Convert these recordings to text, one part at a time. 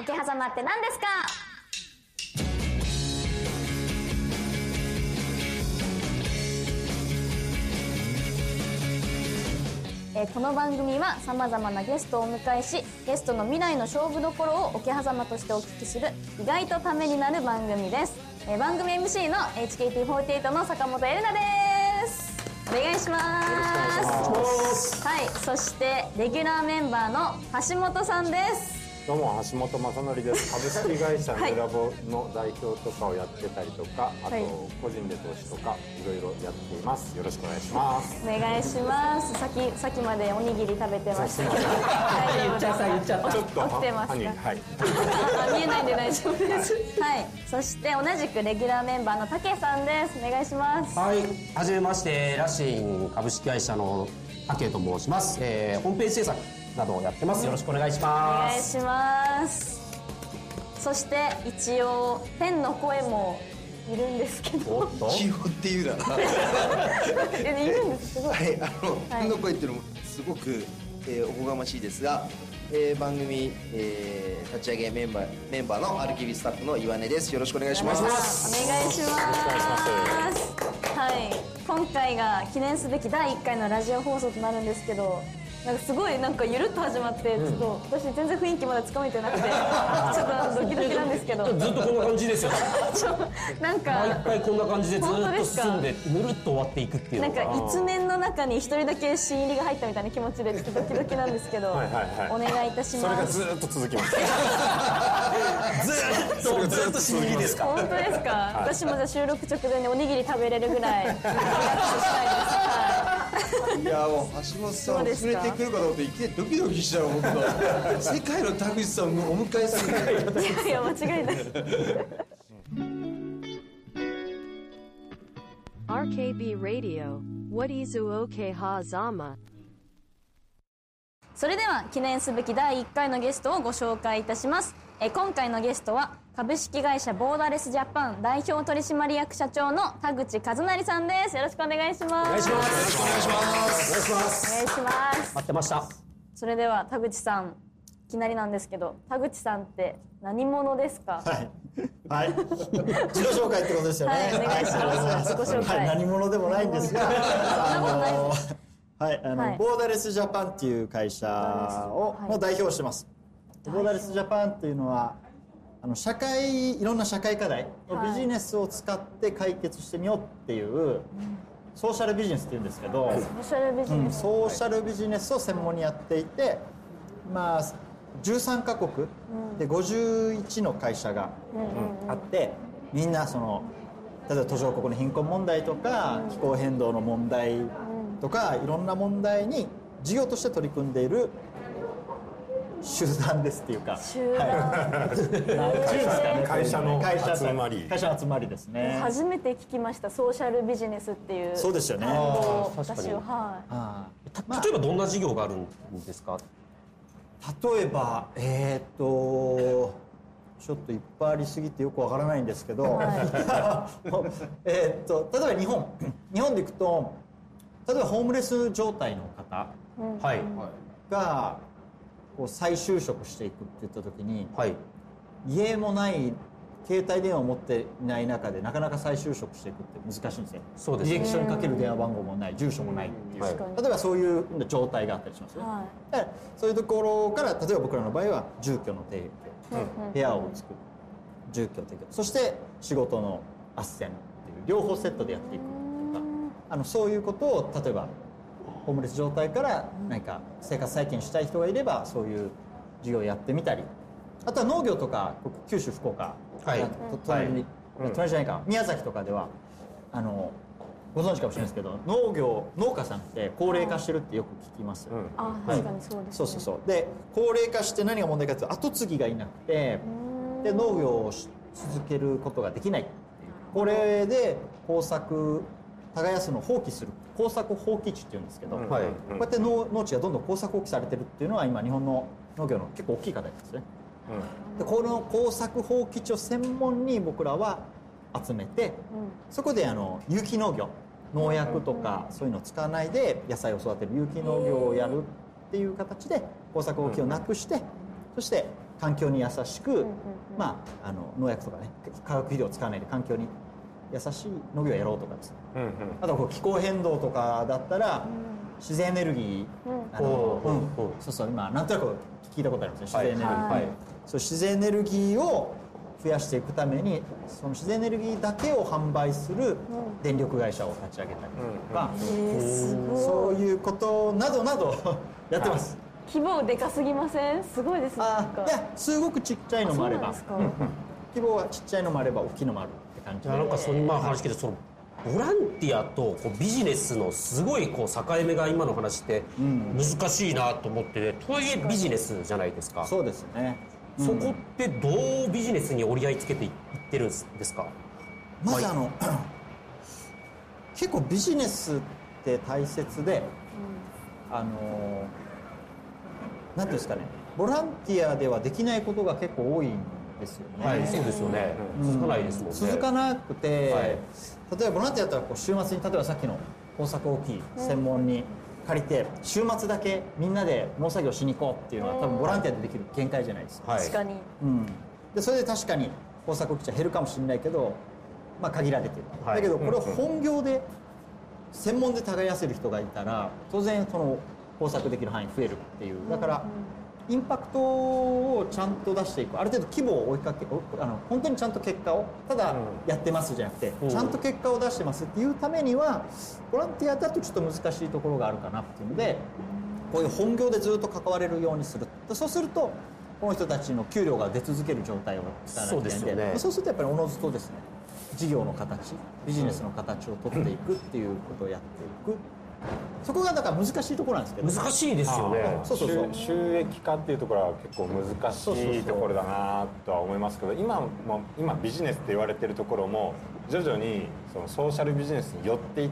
桶狭間って何ですか？えーこの番組はさまざまなゲストをお迎えしゲストの未来の勝負どころを桶狭間としてお聞きする意外とためになる番組です、えー番組 MC の HKT48 の坂本エレナです。お願いします。はいそしてレギュラーメンバーの橋本さんですどうも橋本正則です。株式会社はい。ヌラボの代表とかをやってたりとか、あとはい個人で投資とかいろいろやっています。よろしくお願いします。お願いします。さっきさっきまでおにぎり食べてました。けど大丈夫でちゃったちょっと起きてますはい。あ 見えないんで大丈夫です。はい。そして同じくレギュラーメンバーのたけさんです。お願いします。はい、はじめまして、ラシン株式会社の竹と申します。えー、ホームページ制作などをやってます。よろしくお願いしおます。願いしますそして一応天の声もいるんですけど。おっと、基本っていうな えいるんです。すごい。はいあのはい。天の声っていうのもすごく、えーおこがましいですが、えー番組、えー立ち上げメンバーメンバーのアルキビスタッフの岩根です。よろしくお願いします。お願いします。はい。今回が記念すべき第1回のラジオ放送となるんですけどなんかすごいなんかゆるっと始まってちょっと私全然雰囲気まだつかめてなくて ちょっとドキドキなんですけど。ずっとこんな感じですよ。ちょなんか毎回こんな感じでずっと進んで、ぬるっと終わっていくっていうなん。か一年の中に一人だけ新入りが入ったみたいな気持ちでちょっとドキドキなんですけど はいはいはい。お願いいたしそれますがずーっと続きます。ずっと、ずっと新入りですか？本当ですか、私もじゃあ収録直前におにぎり食べれるぐらいリラックスしたいです。はいやもう橋本さんそうですか触れてくるかと思っていきなりドキドキしたら僕は世界の田口さんをお迎えするいやいや間違いない RKB Radio, What is OK Hazama? それでは記念すべき第1回のゲストをご紹介いたしますえ今回のゲストは株式会社ボーダレスジャパン代表取締役社長の田口和成さんですよろしくお願いしますお願いします。お願いしますお願いします。待ってました。それでは田口さんいきなりなんですけど田口さんって何者ですか？はい。はい。自己紹介ってことですよね。はいお願いしますは自己紹介はい、何者でもないんですが、はい、あの、はいボーダレスジャパンっていう会社を、はいの代表をしてます。ボーダレスジャパンっていうのは、あの社会いろんな社会課題のはい。ビジネスを使って解決してみようっていう、ソーシャルビジネスっていうんですけど、ソーシャルビジうんネス、ソーシャルビジネスを専門にやっていて、まあ、13カ国で51の会社があってみんなその例えば途上国の貧困問題とか気候変動の問題とかいろんな問題に事業として取り組んでいる集団ですっていうか。集団。はい。会社の集まり。会社の集まりですね。初めて聞きましたソーシャルビジネスっていう。そうですよね。私ははい。例えばどんな事業があるんですか？例えばえーっとちょっといっぱいありすぎてよくわからないんですけど、えーっと例えば日本。日本でいくと例えばホームレス状態の方。はい。がこう再就職していくって言った時にはい。家もない携帯電話を持っていない中でなかなか再就職していくって難しいんですねそうですね。履歴書にかける電話番号もない住所もないっていう、はい。例えばそういう状態があったりしますよね、はでそういうところから例えば僕らの場合は住居の提供、部屋を作る住居提供そして仕事の斡旋っていう両方セットでやっていくとかあのそういうことを例えばホームレス状態から何か生活再建したい人がいればそういう事業をやってみたり。あとは農業とか僕九州福岡、はい。あと隣に、隣じゃないか。宮崎とかではあのご存知かもしれないですけど農業農家さんって高齢化してるってよく聞きます、うん。あ確かにそうです、ね。そうそうそう。で高齢化して何が問題かというと後継ぎがいなくてで農業をし続けることができないっていう。これで耕作耕すのを放棄する耕作放棄地っていうんですけど、うん。はい。こうやって農農地がどんどん耕作放棄されてるっていうのは今日本の農業の結構大きい課題ですね。でこの耕作放棄地を専門に僕らは集めてそこであの有機農業農薬とかそういうのを使わないで野菜を育てる有機農業をやるっていう形で耕作放棄をなくしてそして環境に優しく、まあ、あの農薬とかね化学肥料を使わないで環境に優しい農業をやろうとかですね。うんうん。あとこう気候変動とかだったら、自然エネルギー、うん。そうそう今なんとなく聞いたことありますね。自然エネルギー、はい。そう自然エネルギーを増やしていくためにその自然エネルギーだけを販売する電力会社を立ち上げたりとか、えー、すごい。そういうことなどなど やってます、規模でかすぎません？すごいですねいやすごくちっちゃいのもあれば。ううんうん規模はちっちゃいのもあれば大きいのもあるって感じでなんかその今話聞いてそのボランティアとこうビジネスのすごいこう境目が今の話って難しいなと思って、とはいえビジネスじゃないですかそうですねそこってどうビジネスに折り合いつけていってるんですかまずあの、結構ビジネスって大切で、あのなんていうんですかねボランティアではできないことが結構多いんですよね、はい。そうですよね。続かないですもんね。続かなくて、はい。例えばボランティアだったらこう週末に例えばさっきの工作大きい専門に借りて週末だけみんなで農作業しに行こうっていうのは多分ボランティアでできる限界じゃないですか、はい。確かに。うん、でそれで確かに工作機は減るかもしれないけど、まあ、限られてる、はい。だけどこれを本業で専門で耕せる人がいたら当然その工作できる範囲増えるっていう。だからインパクトをちゃんと出していく。ある程度規模を追いかけおあの本当にちゃんと結果をただやってますじゃなくて、うん。ちゃんと結果を出してますっていうためにはボランティアだとちょっと難しいところがあるかなっていうのでこういう本業でずっと関われるようにする。でそうするとこの人たちの給料が出続ける状態をいけないんでそうですよね。そうするとやっぱりおのずとですね事業の形ビジネスの形を取っていくっていうことをやっていくそこがだから難しいところなんですけど。難しいですよね。そうそうそう。収収益化っていうところは結構難しいところだなとは思いますけど今も今ビジネスって言われてるところも徐々にそのソーシャルビジネスに寄ってい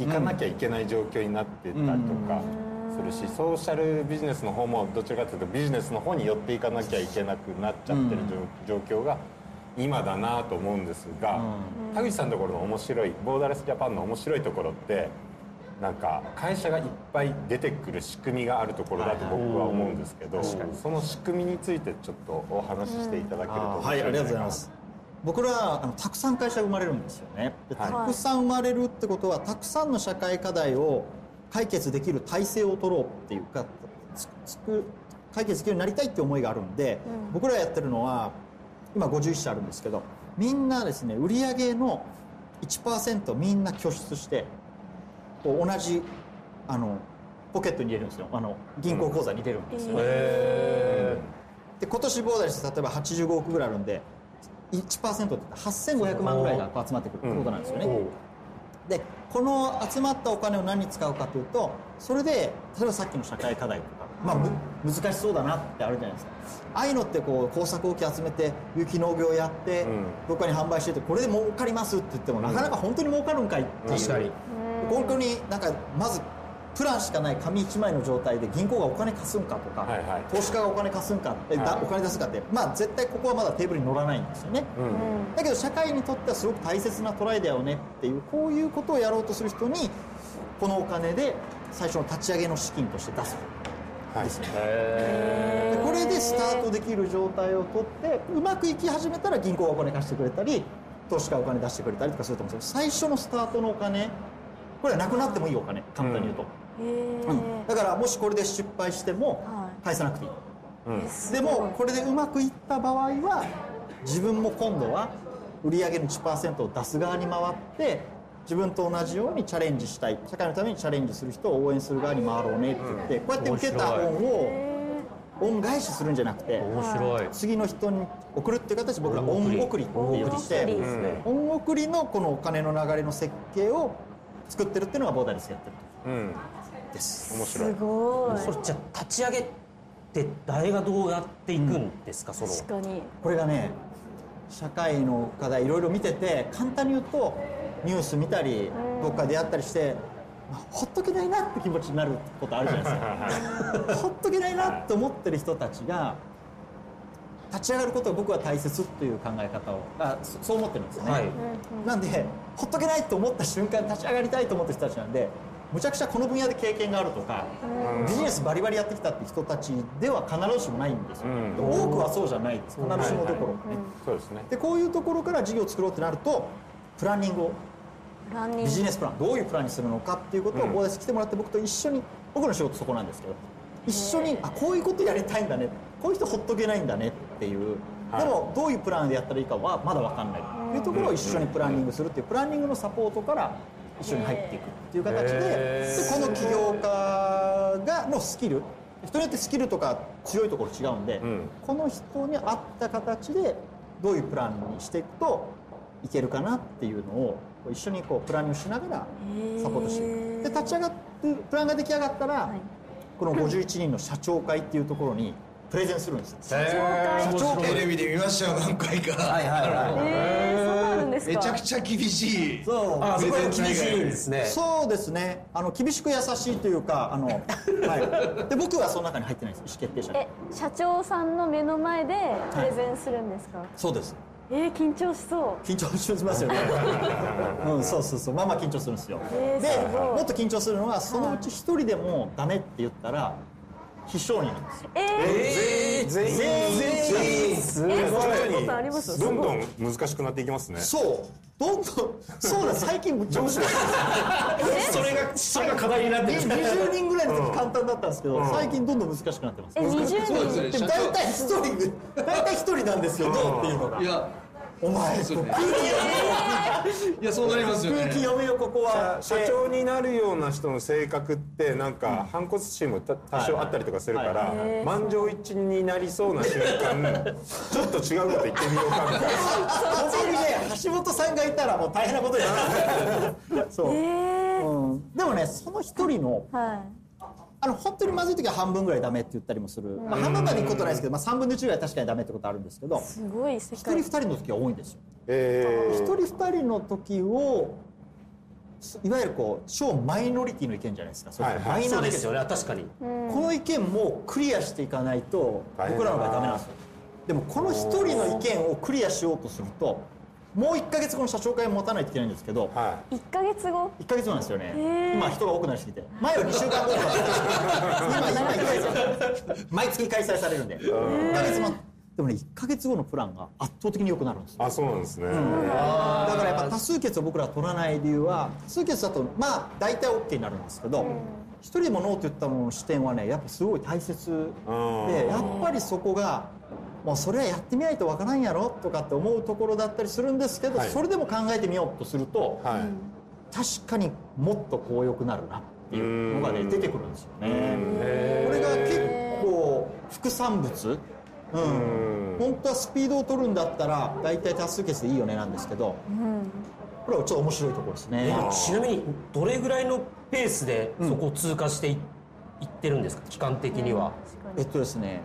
いかなきゃいけない状況になってたりとかするしソーシャルビジネスの方もどちらかというとビジネスの方に寄っていかなきゃいけなくなっちゃってる状状況が今だなと思うんですが田口さんのところの面白いボーダーレスジャパンの面白いところってなんか会社がいっぱい出てくる仕組みがあるところだと僕は思うんですけど、その仕組みについてちょっとお話ししていただけるとはい、ありがとうございなます。僕らはあのたくさん会社が生まれるんですよね。たくさん生まれるってことは、たくさんの社会課題を解決できる体制を取ろうっていうか、つつく解決できるようになりたいって思いがあるんで、僕らやってるのは今51社あるんですけど、みんなですね売上の1%みんな拠出して、同じあのポケットに入れるんですよ。あの銀行口座に入れるんですよ。へで今年ボーダーレス例えば85億ぐらいあるんで1%って言ったら8500万ぐらいが集まってくるってことなんですよね、おう。でこの集まったお金を何に使うかというとそれで例えばさっきの社会課題まあ、む難しそうだなってあるじゃないですか。ああいうのってこう工作機集めて有機農業やって、ん。どっかに販売しててこれで儲かりますって言っても、なかなか本当に儲かるんかいっていう。確かに。本当になんかまずプランしかない紙1枚の状態で銀行がお金貸すんかとか、はいはい。投資家がお金貸すんかえだはい。お金出すかってまあ絶対ここはまだテーブルに乗らないんですよね、うん。だけど社会にとってはすごく大切なトライだよねっていうこういうことをやろうとする人にこのお金で最初の立ち上げの資金として出す。はいですねでこれでスタートできる状態をとってうまくいき始めたら銀行がお金貸してくれたり投資家がお金出してくれたりとかすると思うんですけど最初のスタートのお金これはなくなってもいいお金簡単に言うと、うん。だからもしこれで失敗してもは返さなくていい、うん。でもこれでうまくいった場合は自分も今度は売上の1%を出す側に回って自分と同じようにチャレンジしたい。社会のためにチャレンジする人を応援する側に回ろうねって言って、こうやって受けた恩を恩返しするんじゃなくて面白い。次の人に送るっていう形で僕ら恩送りって言恩送りっして恩送りのこのお金の流れの設計を作ってるっていうのがボーダーレスやってるうん。とです。す面白いごい。それじゃあ立ち上げって誰がどうやっていくんですか、その。確かに。これがね社会の課題いろいろ見てて簡単に言うとニュース見たりどっかでやったりして、まあほっとけないなって気持ちになることあるじゃないですか。ほっとけないなって思ってる人たちが立ち上がることが僕は大切っていう考え方をあそそう思ってるんですよね、はい。なんでほっとけないと思った瞬間立ち上がりたいと思ってる人たちなんでむちゃくちゃこの分野で経験があるとかビジネスバリバリやってきたって人たちでは必ずしもないんですよ、うん。多くはそうじゃないです。必ずしもどころかね、そうですね。でこういうところから事業を作ろうってなるとプランニングをプランニングビジネスプランどういうプランにするのかっていうことをうん。ここで来てもらって僕と一緒に僕の仕事そこなんですけど一緒にあこういうことやりたいんだねこういう人ほっとけないんだねっていうはい。でもどういうプランでやったらいいかはまだ分かんない。っていうところを一緒にプランニングするっていうプランニングのサポートから一緒に入っていくっていう形ででこの起業家がのスキル人によってスキルとか強いところ違うんで、うん。この人に合った形でどういうプランにしていくといけるかなっていうのをこう一緒にこうプランニングしながらサポートしていく。で立ち上がってプランが出来上がったら、この51人の社長会っていうところにプレゼンするんですよ。社長会。テレビで見ましたよ何回かはいはいはい。えー、そんなあるんですか。めちゃくちゃ厳しい。そう。あそこは厳しいんですね。そうですね。あの厳しく優しいというかあの、はい、で僕はその中に入ってないです意思決定者にえ社長さんの目の前でプレゼンするんですか、そうですえー、緊張しそう。緊張しますよね。うんそうそうそう。まあまあ緊張するんですよ、えーですごい。もっと緊張するのはそのうち一人でもダメって言ったら非承認なんですよ。えー、えー全員全員すごいえー、そんなことあります？どんどん難しくなっていきますね。そうどんどんそうだ最近むっちゃ面白い。それがそれが課題になってる。20人ぐらいの時簡単だったんですけど、最近どんどん難しくなってます。え20人大体一人大体一人なんですよどうっていうのが。いやお前そうですね。空気いやそうなりますよね。空気読めよここは。社長になるような人の性格ってなんか反骨心もた多少あったりとかするから満場一致になりそうな瞬間ちょっと違うこと言ってみようかみたいな。ここにね橋本さんがいたらもう大変なことになる。そう、えー、うん、でもねその一人のはあの本当にまずい時は半分ぐらいダメって言ったりもする、まあ、半分までいくことないですけど、まあ、3分の1ぐらい確かにダメってことあるんですけどいすごい世一人界二人の時は多いんですよ。え一人二人の時をいわゆるこう超マイノリティの意見じゃないですか。それマイナーですすよね。確かにこの意見もクリアしていかないと僕らの場合ダメなんですよ。でもこの一人の意見をクリアしようとするともう1か月後の社長会を持たないといけないんですけどは1ヶ月後？1か月後なんですよね。今人が多くなりすぎて。前は2週間後とか今今1ヶ月。毎月開催されるんで。1か月待ってでもね1か月後のプランが圧倒的に良くなるんですあそうなんですね。だからやっぱ多数決を僕らは取らない理由は多数決だとまあ大体 OK になるんですけど一人でもノーと言ったものの視点はねやっぱすごい大切でやっぱりそこがもうそれはやってみないとわからんやろとかって思うところだったりするんですけどはい。それでも考えてみようとするとはい。確かにもっとこう良くなるなっていうのがねうん出てくるんですよね。これが結構副産物。うん。うん。本当はスピードを取るんだったら大体多数決でいいよねなんですけどこれはちょっと面白いところですね。えちなみにどれぐらいのペースでそこを通過してい,、ってるんですか？期間的には、えっとですね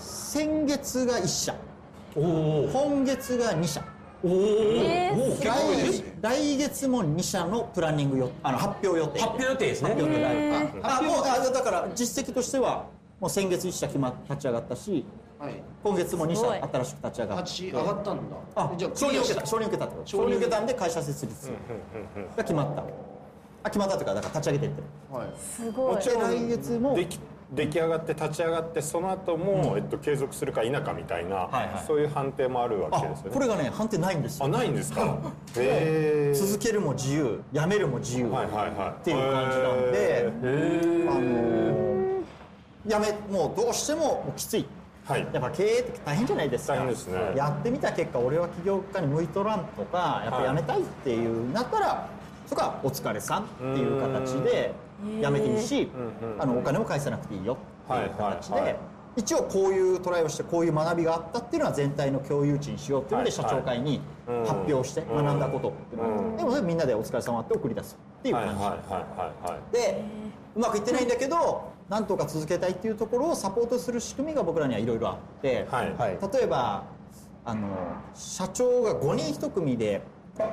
先月が1社。おお今月が2社。おおえー来来月も2社のプランニングよあの発表予定。発表予定ですね。発表予定へああもうあだから実績としてはもう先月1社決ま立ち上がったしはい。今月も2すごい。社新しく立ち上がった。立ち上がったんだ。あじゃあ承認を受けたク承認を受けたってこと。承承認受けたんで会社設立が決まった。あ決まったというかだから立ち上げてってリアはい。すごい。で来月もでき出来上がって立ち上がってその後も、えっと継続するか否かみたいな、はいはい。そういう判定もあるわあけですよね。これがね判定ないんですよ。あないんですか？続けるも自由やめるも自由はいはいはい。っていう感じなんであのーやめもうどうしてももうきつい。はい。やっぱ経営って大変じゃないですか。大変ですね。やってみた結果俺は起業家に向いとらんとかやっぱやめたいっていうなったらそこはお疲れさんっていう形でやめていいしあのお金も返さなくていいよっていう形で一応こういうトライをしてこういう学びがあったっていうのは全体の共有値にしようっていうので社長会にうん。発表して学んだことっていうのでもみんなでお疲れ様って送り出すっていう感じ。でうまくいってないんだけどなんとか続けたいっていうところをサポートする仕組みが僕らにはいろいろあって、例えばあの社長が5人1組で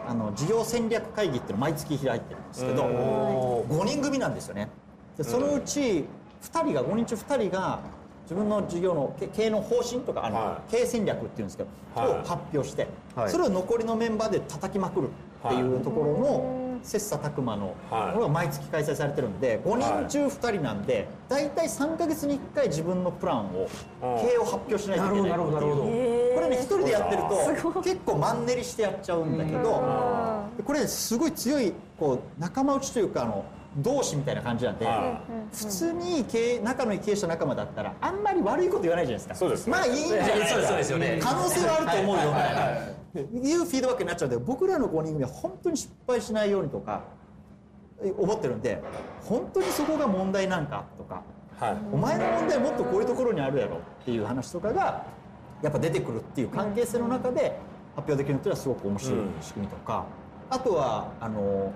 あの事業戦略会議っていうのを毎月開いてるんですけど5人組なんですよね。でそのうち2人が5人中2人が自分の事業のけ経営の方針とかあの、は経営戦略っていうんですけど、はい。を発表して、はい。それを残りのメンバーで叩きまくるっていうところの切磋琢磨のはい。ものが毎月開催されてるんで5人中2人なんで大体3か月に1回自分のプランを経営を発表しないといけないなるほどなるほどっていうこれね一人でやってると結構マンネリしてやっちゃうんだけどこれすごい強いこう仲間内というかあの同志みたいな感じなんでは普通に経営仲のいい経営者仲間だったらあんまり悪いこと言わないじゃないですか。そうです。ねまあいいんじゃないそうですそうですよね。可能性はあると思うよみたいないうフィードバックになっちゃうんで僕らの5人組は本当に失敗しないようにとかえ思ってるんで本当にそこが問題なんかとかはい。お前の問題もっとこういうところにあるやろっていう話とかがやっぱ出てくるっていう関係性の中で発表できるのっていうのはすごく面白い仕組みとか、あとはあの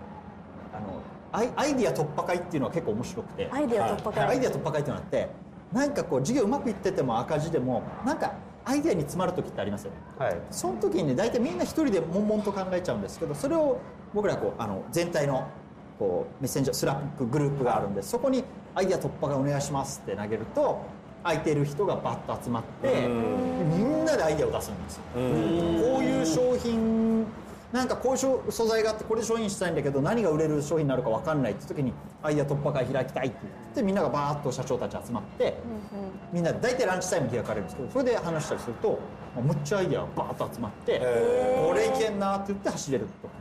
あのアイアイディア突破会っていうのは結構面白くてアイディア突破会。アイディア突破会っていうのがあってなんかこう事業うまくいってても赤字でもなんかアイディアに詰まる時ってありますよね。はい。その時にね大体みんな一人で悶々と考えちゃうんですけどそれを僕らこうあの全体のこうメッセンジャースラックグループがあるんでそこにアイデア突破がお願いしますって投げると空いてる人がバッと集まってみんなでアイデアを出すんですよ。こういう商品なんかこういう商素材があってこれで商品したいんだけど何が売れる商品になるか分かんないって時にアイデア突破会開きたいって言ってみんながバーッと社長たち集まってみんなで大体ランチタイム開かれるんですけどそれで話したりするとむっちゃアイデアがバーッと集まってこれいけんなって言って走れると。か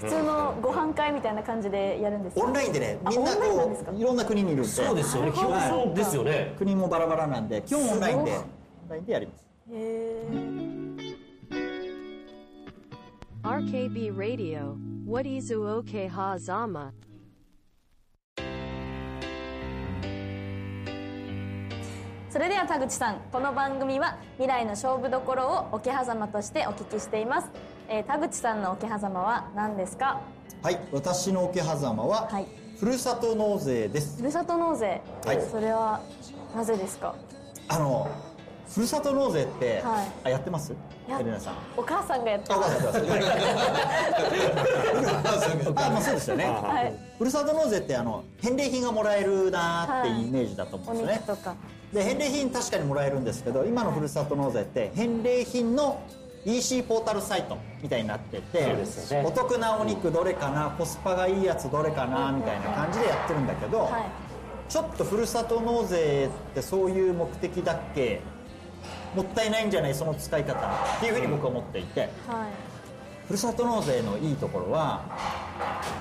普通のご飯会みたいな感じでやるんですか？オンラインでねみんなこういろんな国にいるんで。そうですよね。基本そうですよね。国もバラバラなんで基本オンラインでオすンラインでやります。へー RKB Radio, What is OK Hazama? それでは田口さんこの番組は未来の勝負どころを桶狭間としてお聞きしています、えー田口さんの桶狭間は何ですか？はい私の桶狭間は、はい。ふるさと納税です。ふるさと納税、はい。それはなぜですか？あのふるさと納税って、はい。あやってます？やエレナさん。お母さんがやってあ、おます母さんやってます。あ、まあそうですよね。はい。ふるさと納税ってあの返礼品がもらえるなーってイメージだと思うおんですよね。肉。とかで返礼品確かにもらえるんですけど今のふるさと納税って返礼品の EC ポータルサイトみたいになっててね。お得なお肉どれかなコスパがいいやつどれかなみたいな感じでやってるんだけど、はい。ちょっとふるさと納税ってそういう目的だっけもったいないんじゃないその使い方っていうふうに僕は思っていて、はい。ふるさと納税のいいところは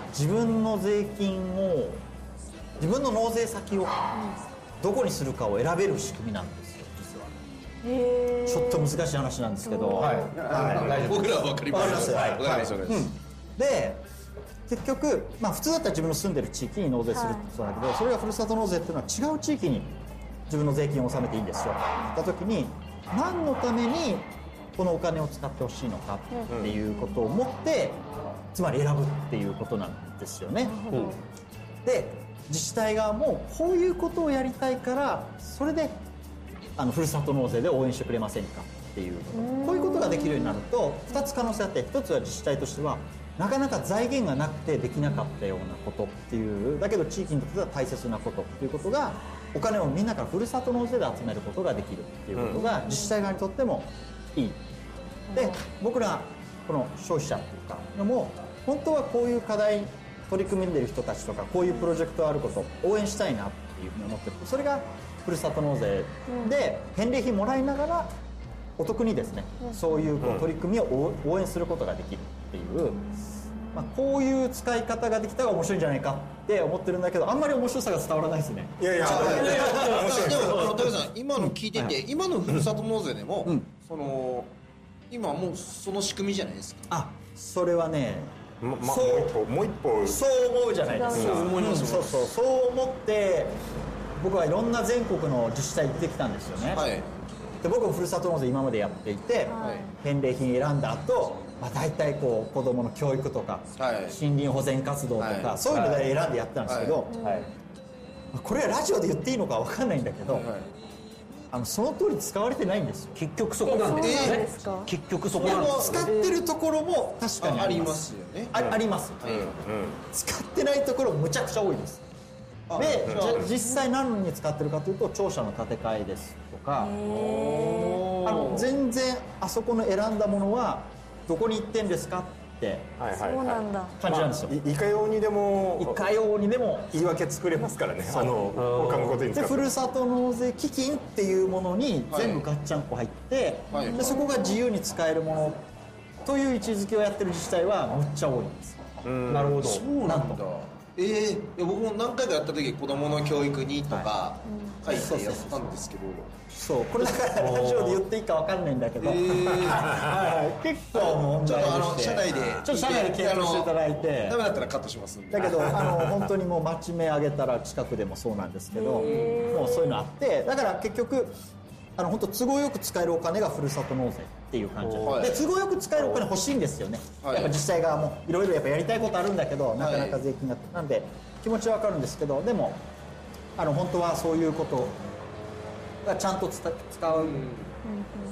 自分の税金を自分の納税先をどこにするかを選べる仕組みなんですよ実は。ちょっと難しい話なんですけど、はい。大丈夫僕らは分かります。わかります。わかりますわかります。で結局、まあ、普通だったら自分の住んでる地域に納税するってそうだけど、それがふるさと納税っていうのは違う地域に自分の税金を納めていいんですよ。った時に何のためにこのお金を使ってほしいのかっていうことを思ってつまり選ぶっていうことなんですよね、で自治体側もこういうことをやりたいからそれであのふるさと納税で応援してくれませんかっていう。こういうことができるようになると2つ可能性あって1つは自治体としてはなかなか財源がなくてできなかったようなことっていうだけど地域にとっては大切なことっていうことがお金をみんなからふるさと納税で集めることができるっていうことが自治体側にとってもいい。で僕らこの消費者っていうかのも本当はこういう課題取り組んでる人たちとかこういうプロジェクトがあることを応援したいなっていうふうに思ってる。それがふるさと納税で返礼品もらいながらお得にですねそういうこう取り組みを応応援することができるっていう、まあ、こういう使い方ができたら面白いんじゃないかって思ってるんだけどあんまり面白さが伝わらないですね。いやいや面白いでもあの高橋さん今の聞いてて、今のふるさと納税でも、その今もうその仕組みじゃないですか。あそれはねままそうもう一歩。もう一歩そう思うじゃないです。か、そう思います。うんそうそう。そう思って僕はいろんな全国の自治体行ってきたんですよね、はい。で僕もふるさと納税今までやっていて、はい。返礼品選んだ後、まあ大体こう子供の教育とか、はい。森林保全活動とか、はい。そういうので選んでやってたんですけど、はい。まあこれはラジオで言っていいのか分かんないんだけど、はい。あのその通り使われてないんですよ。結局そこなんですえそうなんねですか結局そこなんです使ってるところも確かにあありますすよね。ああります、使ってないところむちゃくちゃ多いです。あで実際何に使ってるかというと庁舎の建て替えですとかあの全然あそこの選んだものはどこに行ってんですか？っってそうなんだ。感じなんですよ、いいかようにでもいかようにでも。言い訳作れますからね。あの他のことに使って。でふるさと納税基金っていうものに全部ガッチャンコ入って、はい。でそこが自由に使えるものという位置づけをやってる自治体はむっちゃ多いんですなるほど。そうなんだええいや僕も何回かやった時子供の教育にとか書いてやったんですけど。そうこれだからラジオで言っていいか分かんないんだけど、えー。はい。結構問ちょっとあの社内でちょっと社内で検討していただいて。ダメだったらカットしますんで。だけどあの本当にもう町名上げたら近くでもそうなんですけどもうそういうのあってだから結局あの本当都合よく使えるお金がふるさと納税っていう感じ。はい。で都合よく使えるお金欲しいんですよね、はい。やっぱ自治体側もいろいろやっぱやりたいことあるんだけどなかなか税金が、なんで気持ちはわかるんですけどでもあの本当はそういうことがちゃんと使う、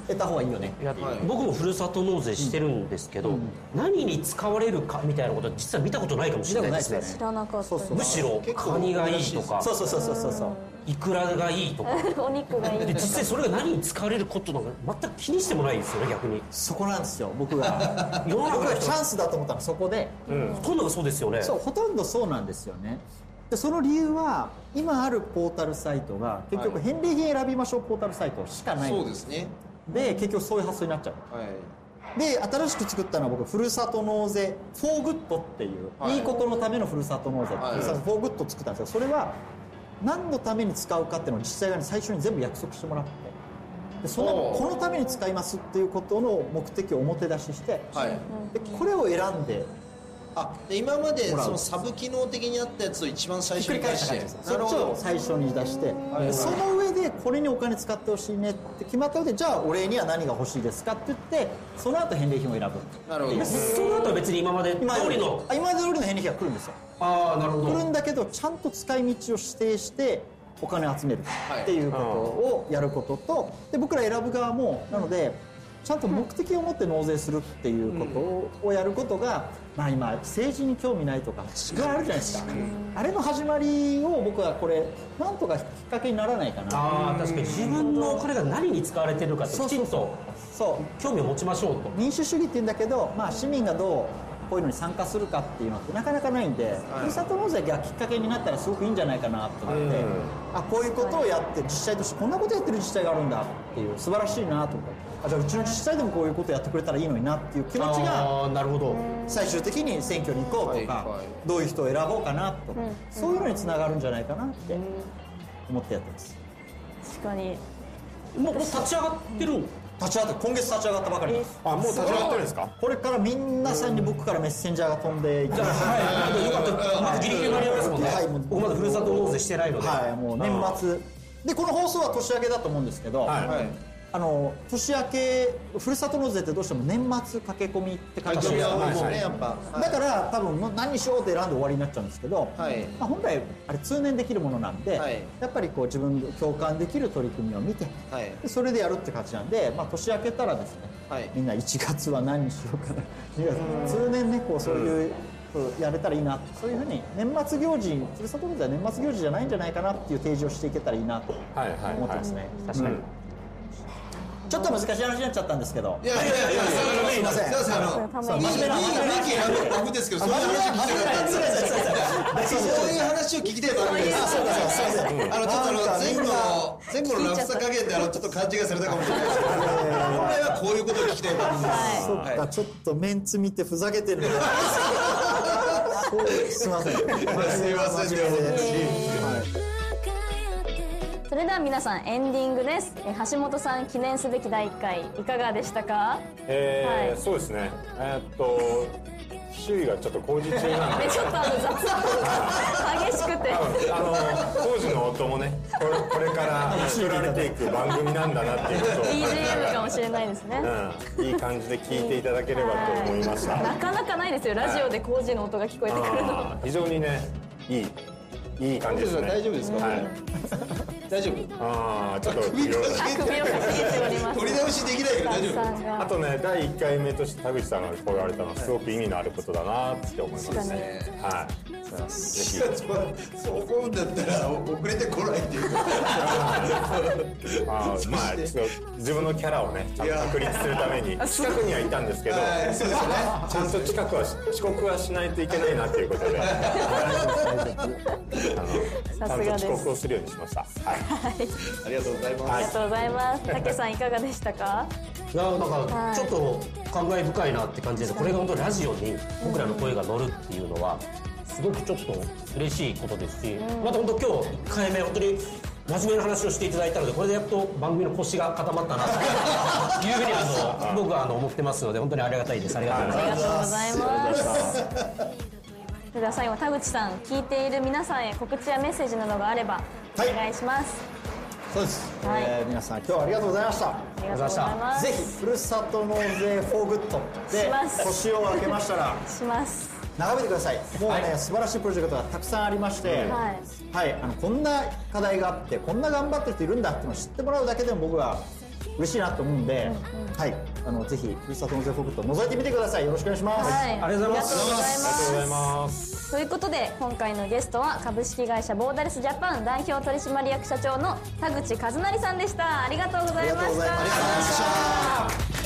得た方がいいよねいやはい。僕もふるさと納税してるんですけど、何に使われるかみたいなことは実は見たことないかもしれないですね。知らなかったむしろカニがいいとか。そうそうそうそうそうそう。イクラがいいとか。お肉がいいで実際それが何に使われることなんか全く気にしてもないですよね逆に。そこなんですよ僕が。世の中がチャンスだと思ったのはそこで、ほとんどがそうですよね。そうほとんどそうなんですよねでその理由は今あるポータルサイトが結局はい返礼品選びましょうポータルサイトしかない。そうですね。で結局そういう発想になっちゃう。はい。で新しく作ったのは僕ふるさと納税フォーグッドっていう、はい。い、いことのためのふるさと納税、はい。ふるさとフォーグッドを作ったんですけどそれは何のために使うかっていうのを自治体側に最初に全部約束してもらって。でそのこのために使いますっていうことの目的を表出ししてはい。でこれを選んであで今までそのサブ機能的にあったやつを一番最初に出して。そっちを最初に出して、はいでその上でこれにお金使ってほしいねって決まった上でじゃあお礼には何が欲しいですかって言ってその後返礼品を選ぶ。なるほど。でその後は別に今まで通今りの？あ今まで通りの返礼品が来るんですよ。ああなるほど。来るんだけどちゃんと使い道を指定してお金を集めるっていうことをやることとで僕ら選ぶ側もなのでちゃんと目的を持って納税するっていうことをやることが、まあ今政治に興味ないとかいあるじゃないですか、あれの始まりを僕はこれなんとかきっかけにならないかな。ああ確かに。自分のお金が何に使われてるかってきちんと興味を持ちましょうと。民主主義って言うんだけど、まあ、市民がどうこういうのに参加するかっていうのってなかなかないんで、ふるさと納税がきっかけになったらすごくいいんじゃないかなと思って、あこういうことをやって自治体としてこんなことやってる自治体があるんだっていう素晴らしいなと思って。あじゃあうちの自治体でもこういうことやってくれたらいいのになっていう気持ちがなるほど。最終的に選挙に行こうとか、はいはい。どういう人を選ぼうかなとか、そういうのにつながるんじゃないかなって思ってやってます。確かに。もうもう立ち上がってる立ち上がって今月立ち上がったばかり。ですあもう立ち上がってるんですか？これからみんなさんに僕からメッセンジャーが飛んでいきますはい。よかったまだギリギリ間に合いますもんねはいもう僕まだふるさと納税してないのではい、もう年末でこの放送は年明けだと思うんですけど、はいはいあの年明けふるさと納税ってどうしても年末駆け込みって形が多いですよはいねやっぱ。はいだから多分もう何にしようって選んで終わりになっちゃうんですけど、はい。まあ、本来あれ通年できるものなんで、はい。やっぱりこう自分で共感できる取り組みを見てはい。でそれでやるって感じなんで、まあ、年明けたらですね、はい。みんな1月は何にしようかな。2月通年ねこうそういう、やれたらいいな。そういうふうに年末行事ふるさと納税は年末行事じゃないんじゃないかなっていう提示をしていけたらいいなとはいはい思ってますね、確かにちょっと難しい話になっちゃったんですけど。いやいやいやいやすいません。すいません。真面目な人気ある僕ですけどそういう話を聞きたかったそういう話を聞きたい番組ですあそうだそうだそうだあのちょっとあの前後の前後の落差加減であのちょっと勘違いされたかもしれないですけど。本来はこういうことを聞きたい番組です。そっか、ちょっとメンツ見てふざけてるの す。いません。すいませんそれでは皆さんエンディングです。えー橋本さん記念すべき第1回いかがでしたか？えーはい。そうですね。えーっと周囲がちょっと工事中なんで。でちょっとあの雑談激しくて。あの工事の音もねこれこれから作られていく番組なんだなっていうことを。BGM かもしれないですね。うん、いい感じで聞いていただければと思いました、なかなかないですよ。ラジオで工事の音が聞こえてくるの。非常にねいいいい感じですね。大丈夫ですか？はい、大丈夫？ああちょっと首いろいろあ首をかしげております。取り直しできないけど大田さんがあとね第1回目として田口さんがこう言われたのはすごく意味のあることだなって思います。ねはい。そう思うんだったら遅れてこないっていうあ、まあ、ちょっと自分のキャラをね、ちゃんと確立するために、近くにはい。たんですけど、はいそうですよね。ちゃんと近くはし遅刻はしないといけないなっていうことで、あのちゃんと遅刻をするようにしました。はい。ありがとうございます。ありがとうございます。たけさんいかがでしたか？いやなんはい。かちょっと感慨深いなって感じですこれが本当にラジオに僕らの声が乗るっていうのはすごくちょっと嬉しいことですし、また本当今日1回目本当に真面目な話をしていただいたのでこれでやっと番組の腰が固まったなというふうにあの僕はあの思ってますので本当にありがたいです。ありがとうございますそれでは最後田口さん聞いている皆さんへ告知やメッセージなどがあればおはい。願いします、そうです、はい。えー皆さん今日はありがとうございました。ありがとうございます。ぜひふるさと納税フォーグッドでします。年を明けましたらします。眺めてください。もうね、素晴らしいプロジェクトがたくさんありまして、はい。はい、あのこんな課題があってこんな頑張ってる人いるんだっていうのを知ってもらうだけでも僕は嬉しいなと思うんで、はい、あのぜひふるさと納税フォーグッド覗いてみてください。よろしくお願いします、はい、ありがとうございます。ありがとうございまます。すということで今回のゲストは株式会社ボーダレスジャパン代表取締役社長の田口一成さんでした。ありがとうございましありがとうございました